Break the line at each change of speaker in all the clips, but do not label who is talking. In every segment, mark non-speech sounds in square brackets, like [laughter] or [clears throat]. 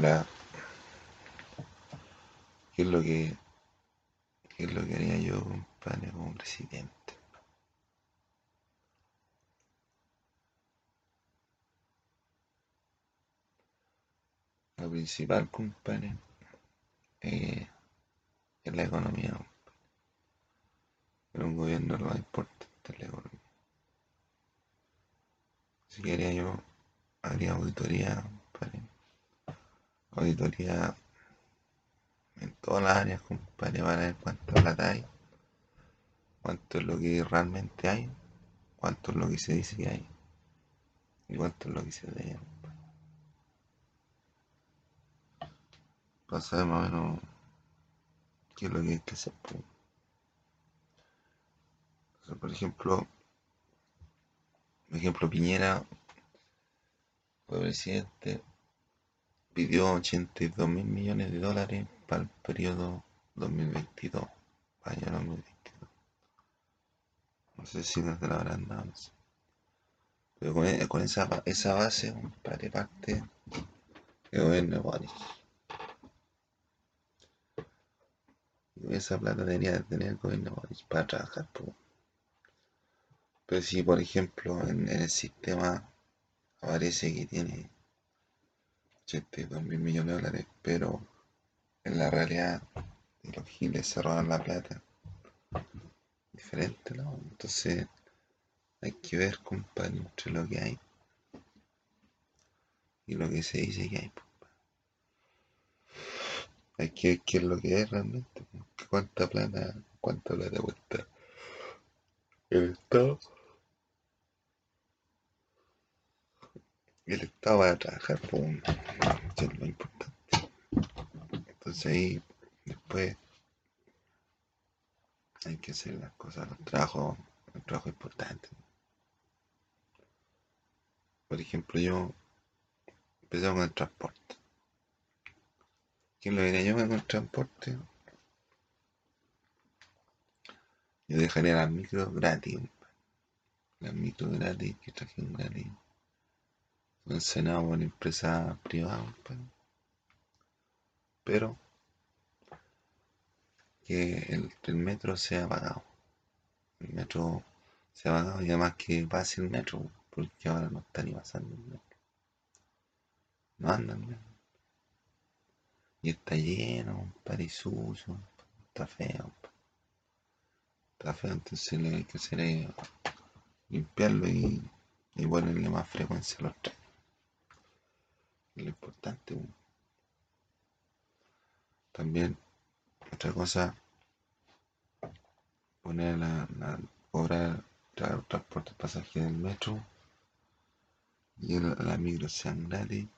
¿qué es lo que, qué es lo que haría yo, compadre, como presidente? Lo principal, compadre, eh, es la economía. Pero un gobierno lo más importante es la economía. Si quería yo, haría auditoría. Auditoría en todas las áreas, compadre, para ver cuánta plata hay, cuánto es lo que realmente hay, cuánto es lo que se dice que hay y cuánto es lo que se debe. Para saber más o menos qué es lo que hay que hacer. por ejemplo, por ejemplo, Piñera fue presidente, pidió 82 mil millones de dólares para el periodo 2022, año 2022. No sé si desde la habrán dado, no. Pero con, e, con esa, esa base, compadre, parte el gobierno de Boris. Esa plata debería tener el gobierno de para trabajar. Pero si, por ejemplo, en el sistema aparece que tiene 82 mil millones de dólares, pero en la realidad los giles se roban la plata. Diferente, ¿no? Entonces hay que ver, compadre, entre lo que hay y lo que se dice que hay. Hay que ver qué es lo que es realmente, cuánta plata, cuánta plata cuesta el Estado. El Estado va a trabajar, por eso es importante. Entonces ahí después hay que hacer las cosas, los trabajos, los trabajos importantes. Por ejemplo, yo empecé con el transporte. ¿Quién lo diría yo con el transporte? Yo dejaría las micros gratis. Las micros gratis que trajeron gratis. Son cenados por empresas privadas. Pero que el, metro sea pagado. El metro sea pagado y además que pase el metro porque ahora no está ni pasando el metro. No andan, Y está lleno, un sucio, está feo. Está feo, entonces lo que hay que hacer es limpiarlo y, y ponerle más frecuencia a los trenes. Lo importante. También, otra cosa, poner la, la cobrar transporte pasajeros del metro y el, la micro sean gratis.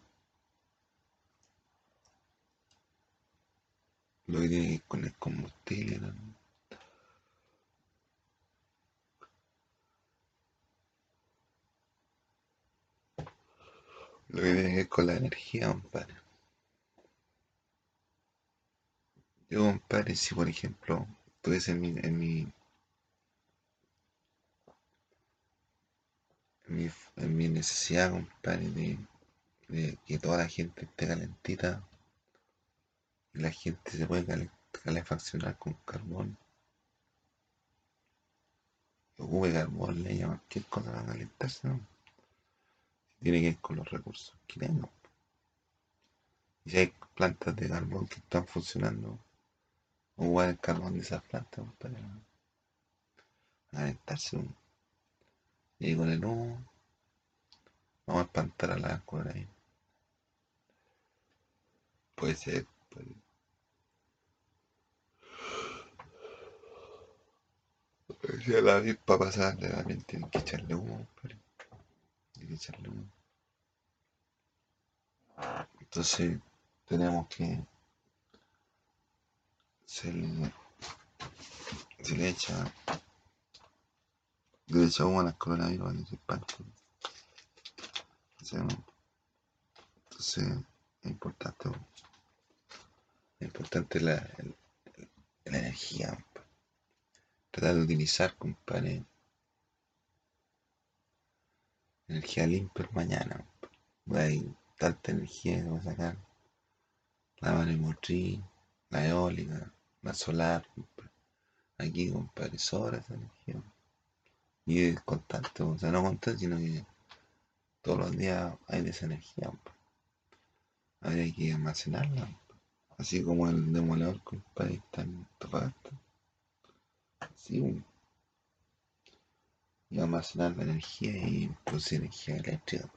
Lo que con el combustible. Lo que tiene que ver con la energía, compadre. Yo, compadre, si por ejemplo tuviese en mi, en mi en mi, necesidad, compadre, de, de, que toda la gente esté calentita y la gente se puede calefaccionar con carbón. Ocupe carbón, le llaman cualquier cosa para calentarse, ¿no? Tiene que ir con los recursos que tengo. Y si hay plantas de carbón que están funcionando, ocupar el carbón de esas plantas para calentarse. Y con el humo vamos a espantar a la por ahí. Puede ser, puede Si a la avispa pasarle también tienen que echarle humo, tienen que echarle. Entonces tenemos que se le, se le echa le echa humo a las coronavirus para que se espanten. Entonces es importante es importante la, el, la energía tratar de utilizar compadre energía limpia mañana hay tanta energía que vamos a sacar la maremotriz, la eólica, la solar, Aquí, compadre, sobra esa energía. Y es constante, o sea, no constante, sino que todos los días hay de esa energía. Habría que almacenarla. Así como el demoledor, compadre, está en Tofagasta. Sí, y almacenar la energía y producir energía eléctrica,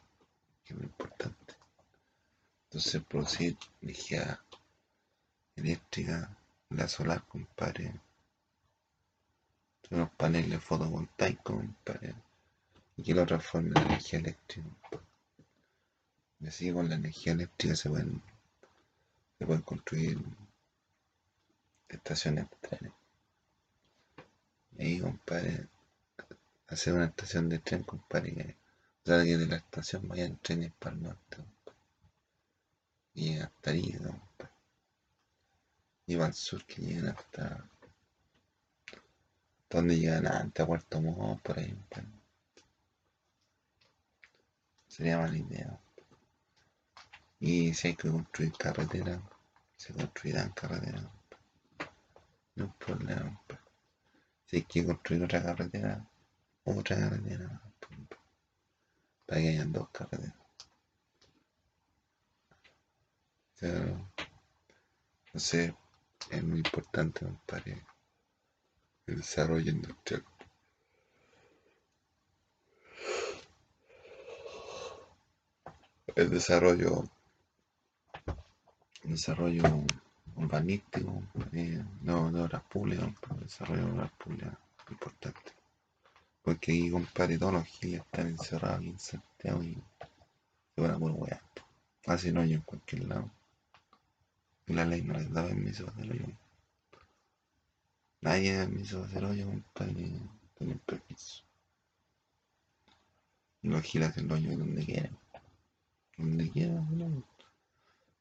que es lo importante. Entonces producir energía eléctrica, la solar, compadre, unos paneles fotovoltaicos, compadre, y que lo transforme en energía eléctrica. Y así con la energía eléctrica se pueden, se pueden construir estaciones de trenes. Ahí, compadre, hacer una estación de tren, compadre, que de la estación vayan trenes para el norte. Y hasta ahí, compadre. Y para el sur que lleguen hasta donde llegan antes a Puerto Montt, por ahí, compadre. Sería mala idea. Y si hay que construir carretera, se construirán carreteras. No hay problema. Si hay que construir otra carretera, otra carretera. Para que hayan dos carreteras. Pero, entonces, es muy importante, compadre, el desarrollo industrial. El desarrollo, desarrollo urbanístico, eh, no de obras públicas, el desarrollo de obras públicas importante. Porque aquí, compadre, todos los giles están encerrados aquí en Santiago y se van a pura weá. Hacen hoyo en cualquier lado. Y la ley no les da permiso de hacer hoyo. Nadie da permiso de hacer hoyo, compadre, tienen permiso. Y los giles hacen hoyo donde quieran. Donde quieran, ¿no?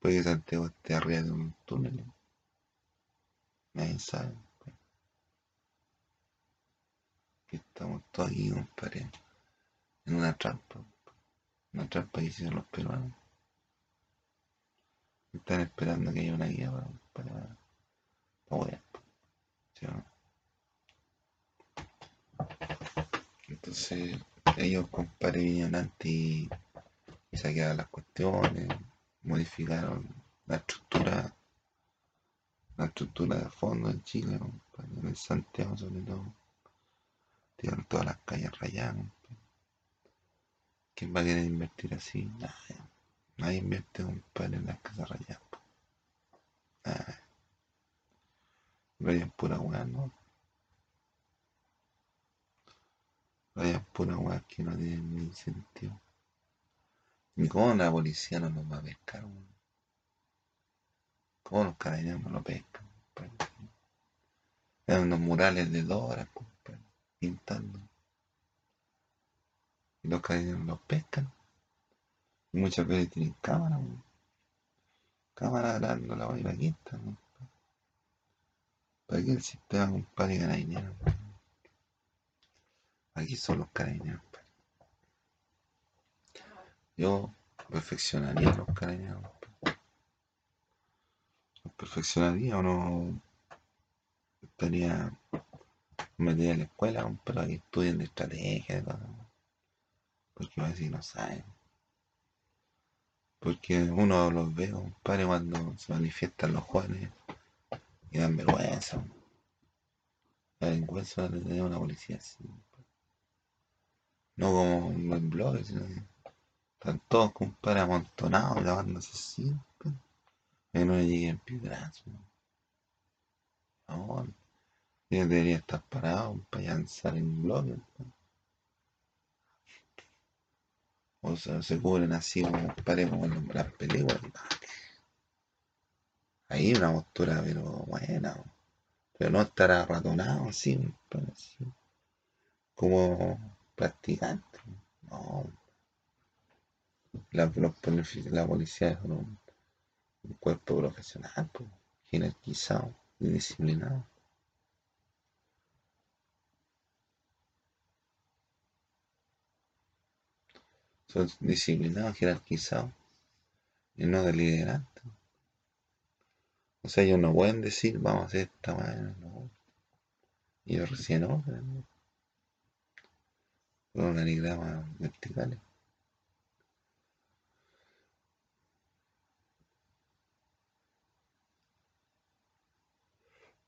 Puede que Santiago esté arriba de un túnel. Nadie sabe. Estamos todos aquí, compadre, en una trampa. Una trampa que hicieron los peruanos. Están esperando que haya una guía para, para, para. Entonces, ellos, compadre, vinieron antes y, y saquearon las cuestiones, modificaron la estructura, la estructura de fondo en Chile, compadre, en Santiago sobre todo Tiran todas las calles rayadas. ¿Quién va a querer invertir así? Nadie. Nadie invierte, compadre, en las casas rayadas. Nadie. Rayan pura weá, ¿no? Rayan pura weá que no tienen ni sentido. Ni cómo la policía no nos va a pescar, weón. ¿Cómo los carabineros no lo pescan? Eran unos murales de dos compadre pintando. Y los carabineros los pescan. Muchas veces tienen cámara, cámara grabando la vaina está, ¿Para qué el sistema, compadre, dinero Aquí son los carabineros, Yo perfeccionaría los carabineros, Los perfeccionaría o no estaría metí a la escuela, pero que estudien de estrategia, de porque así no saben. Porque uno los ve, compadre, cuando se manifiestan los jóvenes y dan vergüenza. Delincuencia de tener una policía así. No como en blogs, sino que están todos, compadre, amontonados, lavándose así, que no le lleguen piedrazos. No, debería estar parado para lanzar en blog. O sea, se cubren así como, pare como en las películas. Ahí una postura, pero buena. Pero no estar arratonado así, como practicante. No. La, la policía es un, cuerpo profesional, pues, jerarquizado y disciplinado. Son disciplinados, jerarquizados y no deliberantes. O sea, ellos no pueden decir, vamos a hacer esta manera, no. Ellos recién no, con organigramas verticales.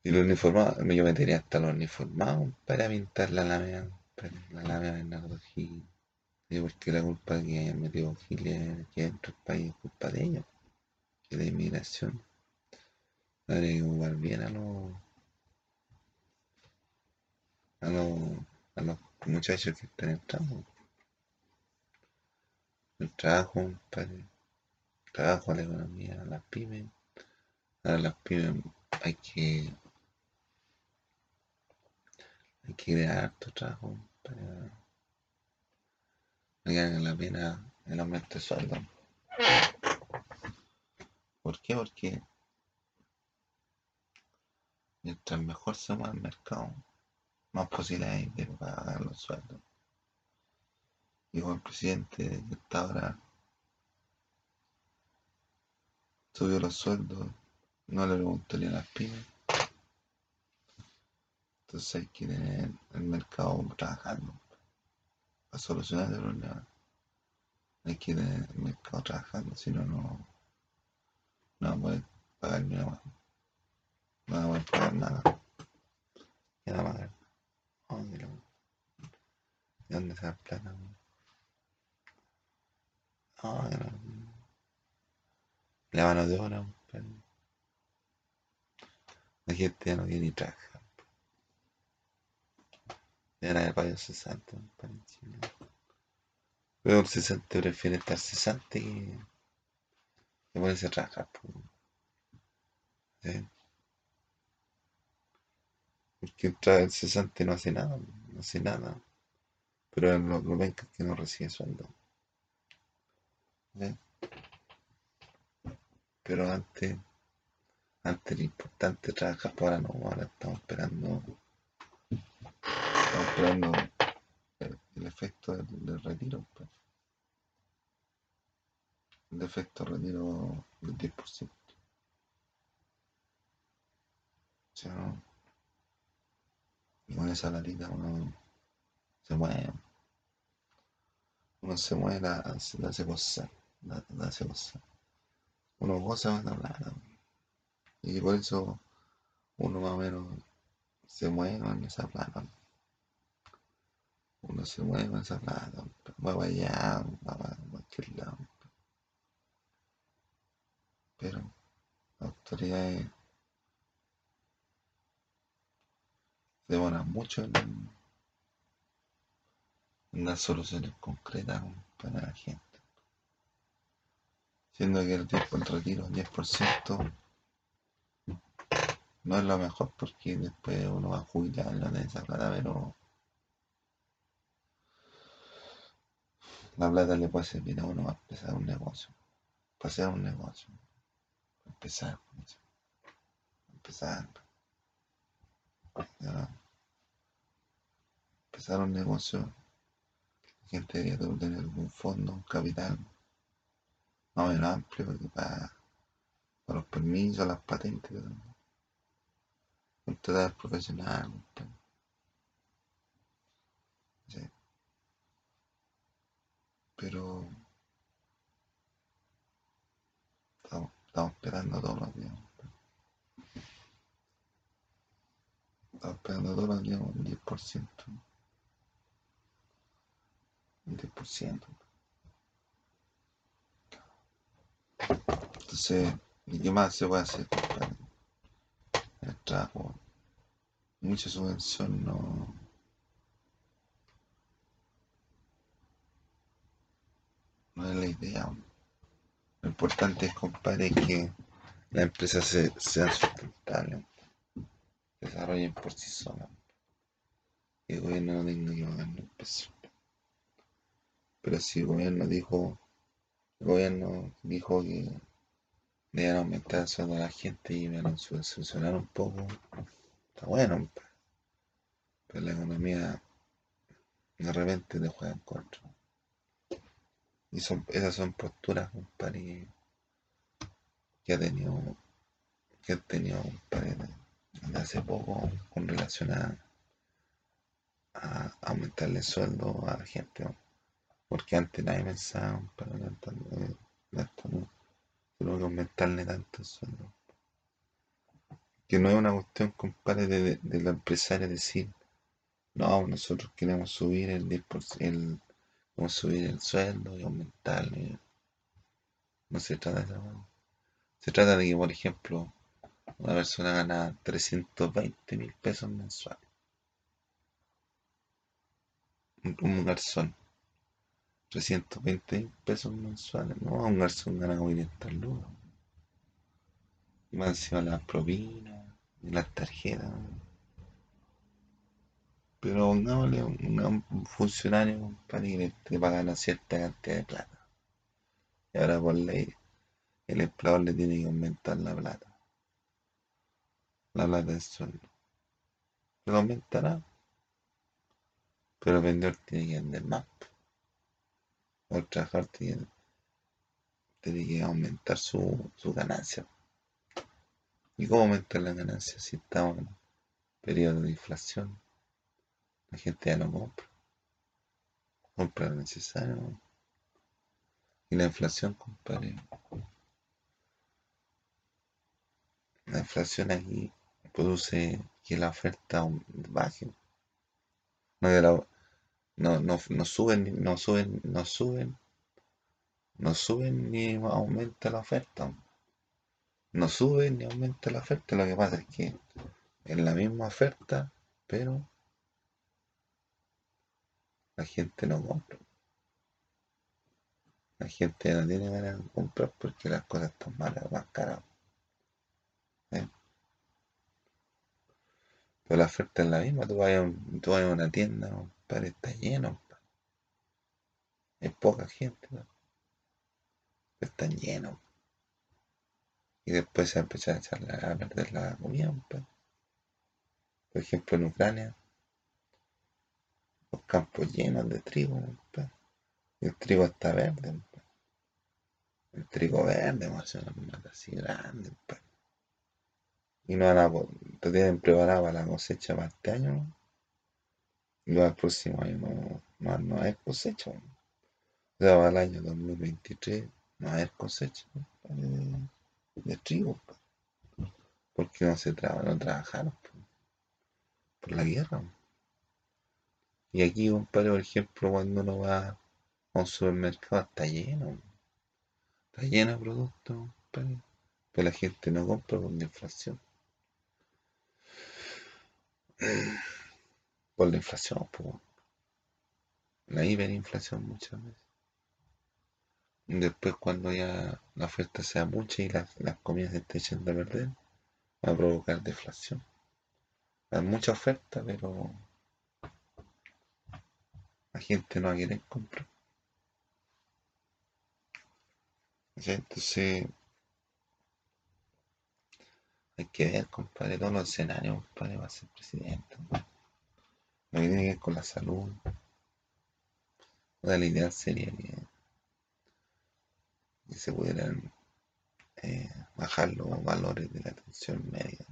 Y los uniformados, yo metería hasta los uniformados para pintar la lámina, la lámina de Y porque la culpa que hayan metido Giles aquí dentro del país es culpa de ellos, que la inmigración. Habría que ocupar bien a los a los, a los muchachos que están entrando. El trabajo, para el trabajo, a la economía, a las pymes. A las pymes hay que hay que crear harto trabajo para valga la pena el aumento de sueldo. ¿Por qué? Porque mientras mejor se mueva el mercado, más posibilidades de pagar los sueldos. Y como el presidente que está ahora subió los sueldos, no le preguntaría a las pymes. Entonces hay que tener el mercado trabajando para solucionar el problema. Hay que tener el mercado trabajando, si no, no, no va a pagar ni nada. No va a pagar nada. ¿Qué va a pagar? Oh, mira. ¿De dónde se plata? Oh, no. La mano de pero... La gente ya no quiere ni trabajar. Era de país cesante, para. Pero el cesante prefiere estar cesante que, que ponerse a trabajar. po. ¿Sí? Porque entra el cesante no hace nada, no hace nada. Pero lo, lo que no recibe sueldo. Pero antes, antes era importante trabajar, pero ahora no, ahora estamos esperando, estamos esperando el, efecto del, retiro. pues. El efecto retiro del 10%. O con esa latita uno se mueve. Uno se mueve, la, la hace gozar, la, la hace. Uno goza con la plata. Y por eso uno más o menos se mueve con esa plata. Uno se mueve con esa plata. Va allá, va para cualquier lado. Pero las autoridades demoran mucho en, en dar soluciones concretas para la gente. Siendo que el, 10, el retiro, el 10%, no es lo mejor porque después uno va a jubilar no tiene esa plata, pero la plata le puede servir a uno para empezar un negocio, para hacer un negocio, para empezar, para empezar, ya. empezar un negocio, la gente debería tener algún fondo, un capital. Más o menos amplio porque para, para los permisos, las patentes, contratar profesional, sí. Pero estamos, estamos esperando todos los días. Estamos esperando todos los días un 10%. Un 10%. Entonces, ¿y qué más se puede hacer, compadre? El trabajo. Mucha subvención no. No es la idea. Lo importante es, compadre, que las empresas se, sean sustentables, desarrollen por sí solas. Que el gobierno no tenga que pagar un peso. Pero si el gobierno dijo, el gobierno dijo que deben aumentar el sueldo a la gente y a subvencionar un poco, está bueno. Pero la economía de repente te juega en contra. Y son, esas son posturas, compadre, que ha tenido que he tenido, compadre, de hace poco con relación a, aumentarle el sueldo a la gente. Porque antes nadie pensaba, tanto, no, tengo que aumentarle tanto el sueldo. Que no es una cuestión, compadre, de, de, la empresaria decir, no, nosotros queremos subir el 10%, el, queremos subir el sueldo y aumentarle. No se trata de eso. Se trata de que, por ejemplo, una persona gana 320 mil pesos mensuales. Un, garzón. 320 mil pesos mensuales. No, un garzón gana como 500 lucas. Y más encima las propinas y las tarjetas. Pero pongámosle un, un funcionario para que le pagan una cierta cantidad de plata. Y ahora por ley el empleador le tiene que aumentar la plata. La plata del sueldo. Lo aumentará. Pero el vendedor tiene que vender más. O el trabajador tiene, que aumentar su, su ganancia. ¿Y cómo aumentar la ganancia si estamos en periodo de inflación? La gente ya no compra. Compra lo necesario. Y la inflación, compadre, La inflación aquí produce que la oferta baje. No, no, no, suben, no suben, no suben, no suben ni aumenta la oferta. No suben ni aumenta la oferta. Lo que pasa es que es la misma oferta, pero la gente no compra. La gente no tiene ganas de comprar porque las cosas están malas, más caras. Pero la oferta es la misma. Tú vas a, una tienda, compadre, está lleno. Hay poca gente, ¿no? están llenos. Y después se empieza a echar a perder la comida, Por ejemplo, en Ucrania, campos llenos de trigo, Y el trigo está verde, El trigo verde, más o menos, así grande, y no a, te tienen preparado para la cosecha para este año, y luego el próximo año no, no, hay cosecha. O sea, para el año 2023 no hay cosecha de, trigo, porque no se no trabajaron por, la guerra. Y aquí, compadre, por ejemplo, cuando uno va a un supermercado está lleno, está lleno de productos, pero la gente no compra por la inflación. [clears throat] Por la inflación, la hiperinflación muchas veces. Después cuando ya la oferta sea mucha y las, comidas se estén echando a perder, va a provocar deflación. Hay mucha oferta, pero la gente no va a querer comprar. Entonces, hay que ver, compadre, todos los escenarios, compadre, va a ser presidente. Que tiene que ver con la salud. La idea sería que, se pudieran eh, bajar los valores de la atención médica.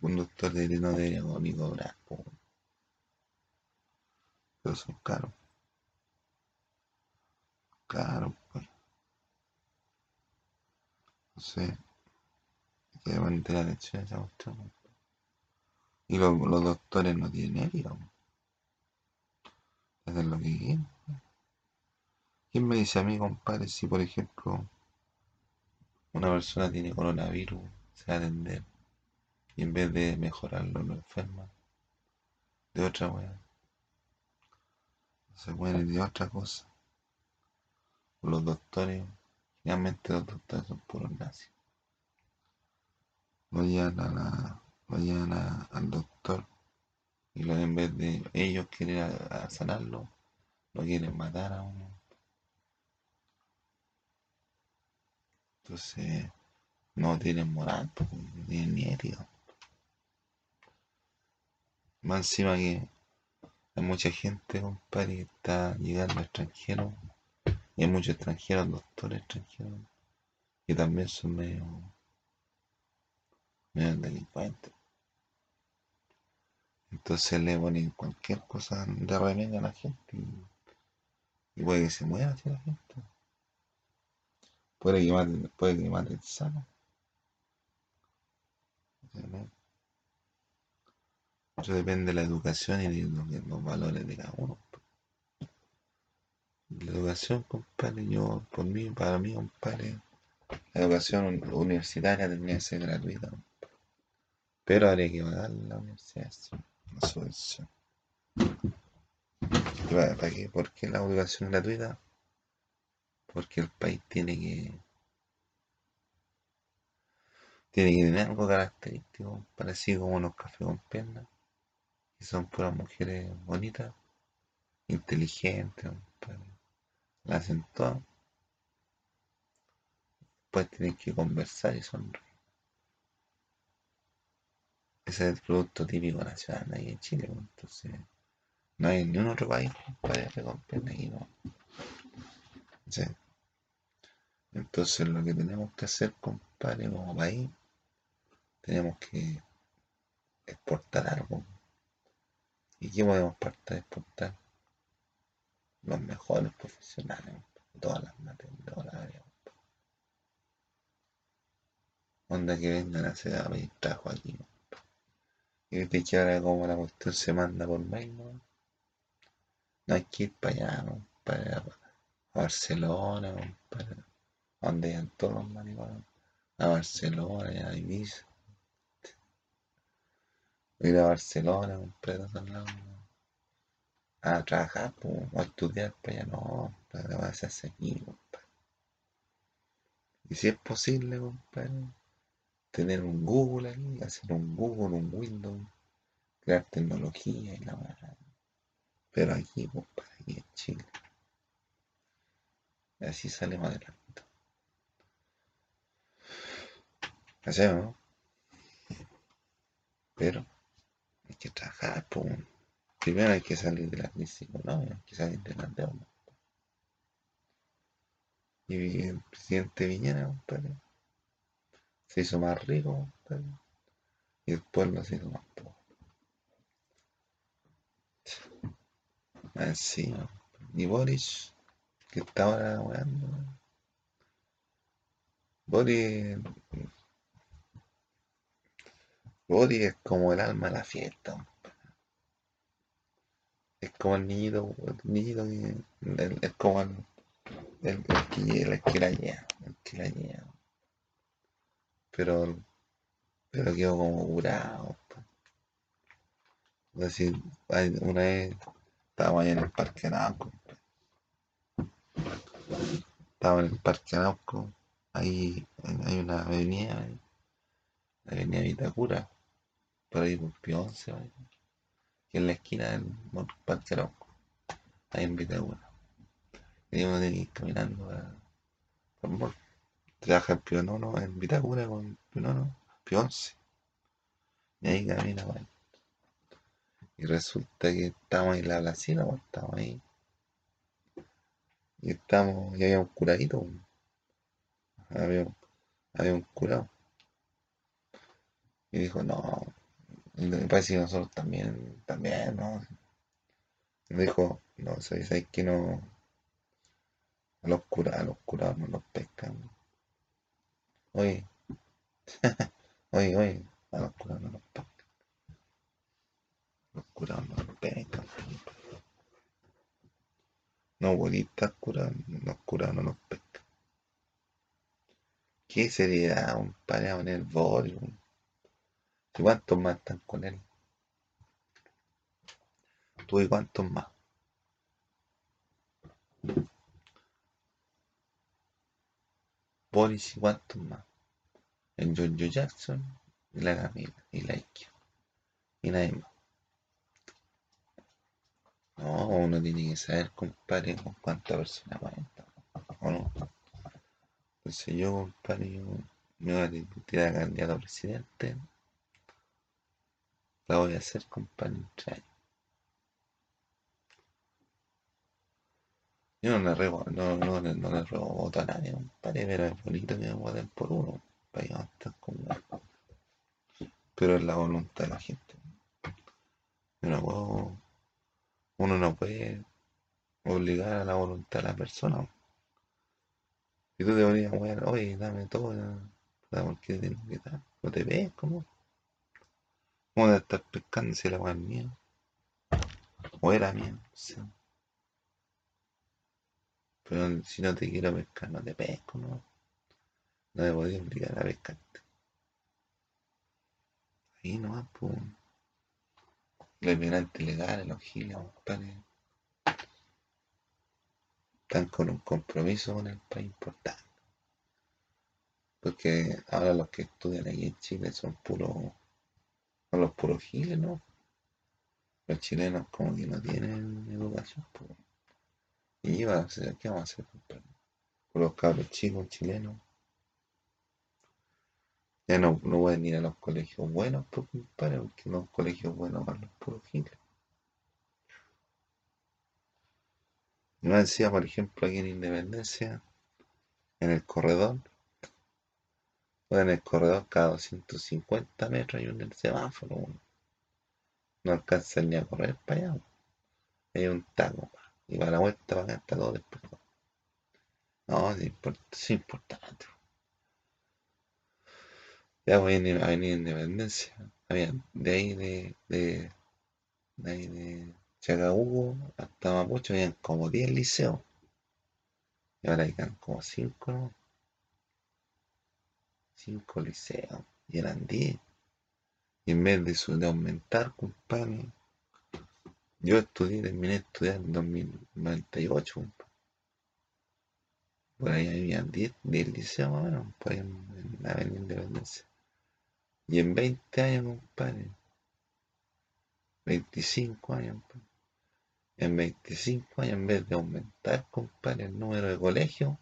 Un doctor de no debería ni cobrar, pero son caros. Caro, pues. No sé. Que mantener la lección esa cuestión. Y los, doctores no tienen ética. Hacen lo que quieren. ¿Quién me dice a mí, compadre, si por ejemplo una persona tiene coronavirus, se va a atender y en vez de mejorarlo lo enferma de otra weá? Se muere de otra cosa. Los doctores Realmente los doctores son puros nazis. Lo llevan, a al doctor y lo, en vez de ellos querer sanarlo, lo quieren matar a uno. Entonces, no tienen moral, no tienen ni ética. Más encima que hay mucha gente, compadre, que está llegando extranjero y hay muchos extranjeros, doctores extranjeros, que también son medio, medio delincuentes. Entonces le ponen cualquier cosa de remedio a la gente y, puede que se muera así la gente. Puede que maten, puede que maten sana. Eso depende de la educación y de los, valores de cada uno. La educación, compadre, yo, por mí, para mí, compadre, la educación universitaria tendría que ser gratuita. Pero habría que pagar la universidad, la subvención. ¿Para, para qué? ¿Por qué la educación gratuita? Porque el país tiene que tiene que tener algo característico, parecido como los cafés con piernas, que son puras mujeres bonitas, inteligentes, la hacen todas. Pues tienen que conversar y sonreír. Ese es el producto típico nacional ahí en Chile, pues, entonces no hay ni un otro país para con piernas y no. Entonces lo que tenemos que hacer, compadre, como país, tenemos que exportar algo. ¿Y qué podemos exportar? Los mejores profesionales de todas las materias. Onda que vengan a hacer a pedir trabajo aquí. Y viste que ahora como la cuestión se manda por mail, ¿no? No hay que ir para allá, ¿no? para, Barcelona, para donde hayan todos los maricones. A Barcelona, a Ibiza ir a Barcelona, comprar a trabajar o a estudiar para allá, no, para hacerse aquí, compadre. Y si es posible, compadre, tener un Google aquí, hacer un Google, un Windows, crear tecnología y la verdad. Pero aquí, compadre, aquí en Chile. Así salimos adelante. Así, ¿no? Pero que trabajar, pues. Primero hay que salir de la crisis económica, hay que salir de la deuda. Y el presidente Viñera, compadre, se hizo más rico, compadre, y el pueblo se hizo más pobre. Encima. Y Boris, que está ahora jugando. Boris Woody es como el alma de la fiesta. Es como el niñito, el niñito que, es como el, el, el que la lleva, el que la lleva. Pero, pero quedó como curado. Es una vez estábamos ahí en el Parque Nauco. Estaba en el Parque Nauco. Ahí hay una avenida, la avenida Vitacura por ahí Pio 11, que en la esquina del Parque Arauco, ahí en Vitagura. Y uno tiene que ir caminando a, por Trabaja el Pio Nono en Vitagura con Pio Nono, Pio 11. Y ahí camina, bueno. Y resulta que estamos en la placina, estamos ahí. Y estamos, y había un curadito. Había, había un curado. Y dijo, no, y parece que nosotros también, también, ¿no? Me dijo, no, sabéis que no. A los curados, a los curados no los pescan. [laughs] Oye, oye, oye, a los curados no los pescan. Los curados no los pescan. No, bolitas curados, los curados no los pescan. ¿Qué sería un pareado en el boli? ¿Y cuántos más están con él? ¿Tú y cuántos más? Boris y cuántos más. En Jojo Jackson y la Camila y la Ikea. Y nadie más. No, uno tiene que saber, compadre, con cuántas personas cuenta. ¿O no? Entonces yo, compadre, yo me voy a tirar candidato a presidente la voy a hacer, compadre, Yo no le ruego, no, no, no, no le ruego voto a nadie, compadre, pero es bonito que me voten por uno, para que estén como... Pero es la voluntad de la gente. Yo no puedo- uno no puede obligar a la voluntad de la persona. Si tú te ponías, bueno, oye, dame todo, ¿por qué tengo que dar? No te ves, ¿cómo? ¿Cómo te estás pescando si la weá es mía? O era mía. Pero si no te quiero pescar, no te pesco, ¿no? No te podía obligar a pescarte. Ahí nomás, pues. Los inmigrantes legales, los giles, compadre, están con un compromiso con el país importante. Porque ahora los que estudian aquí en Chile son puros, son los puros giles, ¿no? Los chilenos como que no tienen educación, pues. ¿Y va a hacer? ¿Qué vamos a hacer, compadre? Con los cabros chicos chilenos. Ya no, no pueden ir a los colegios buenos, pues, compadre, porque los colegios buenos van los puros giles. Y más decía, por ejemplo, aquí en Independencia, en el corredor, o en el corredor cada 250 metros hay un semáforo, weón. no alcanzan ni a correr para allá, weón. hay un taco, y para la vuelta para acá está todo despejado. No, es, import- es importante. Ya voy a Avenida Independencia, había de ahí de, de, de ahí de Chacabuco hasta Mapocho, habían como 10 liceos, y ahora hay como 5, ¿no? 5 liceos, y eran 10. Y en vez de, su- de aumentar, compadre, yo estudié, terminé de estudiar en 2098, compadre. Por ahí había 10, 10 liceos más o menos, ahí en, la Avenida Independencia. Y en 20 años, compadre, 25 años, compadre, en 25 años, en vez de aumentar, compadre, el número de colegios,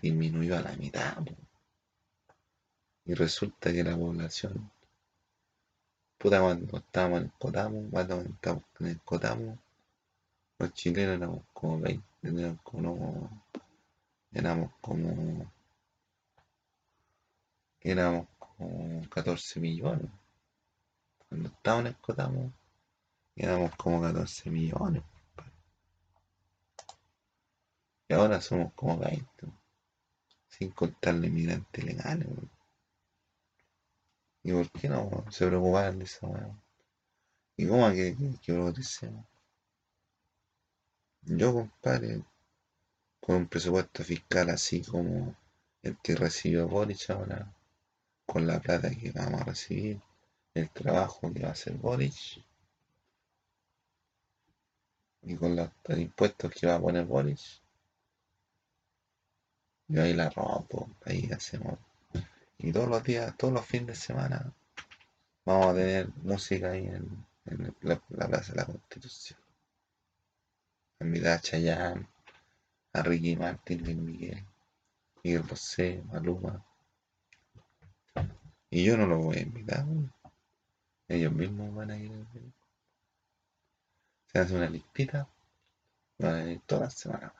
disminuyó a la mitad, po. Y resulta que la población, puta, cuando estábamos en el Cotamo, cuando estábamos en el Cotamo, los chilenos éramos como 20, éramos como, éramos como, éramos como 14 millones. Cuando estábamos en el Cotamo, éramos como 14 millones. Y ahora somos como 20, sin contar los inmigrantes legales. Weón. ¿Y por qué no se preocupaban de esa weá? ¿Y cómo que, que, que progresemos? Yo, compadre, con un presupuesto fiscal así como el que recibió Boric ahora, con la plata que vamos a recibir, el trabajo que va a hacer Boric, y con los impuestos que va a poner Boric, yo ahí la rompo, ahí hacemos. Y todos los días, todos los fines de semana, vamos a tener música ahí en, la, la Plaza de la Constitución. A invitar a Chayanne, a Ricky Martin, Luis Miguel, Miguel Bosé, Maluma. Y yo no los voy a invitar, ellos mismos van a ir. Se hace una listita, van a ir todas las semanas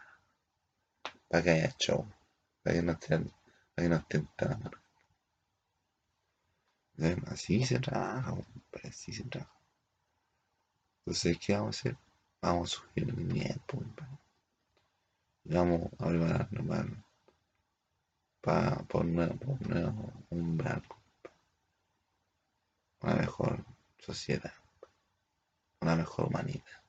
para que haya show, para que no estén, para que no estén tan. Eh, Así se trabaja, compadre, así se trabaja. Entonces, ¿qué vamos a hacer? Vamos a subir el nivel, compadre. Vamos a prepararnos para, para, por un nuevo, un nuevo una mejor sociedad, una mejor humanidad.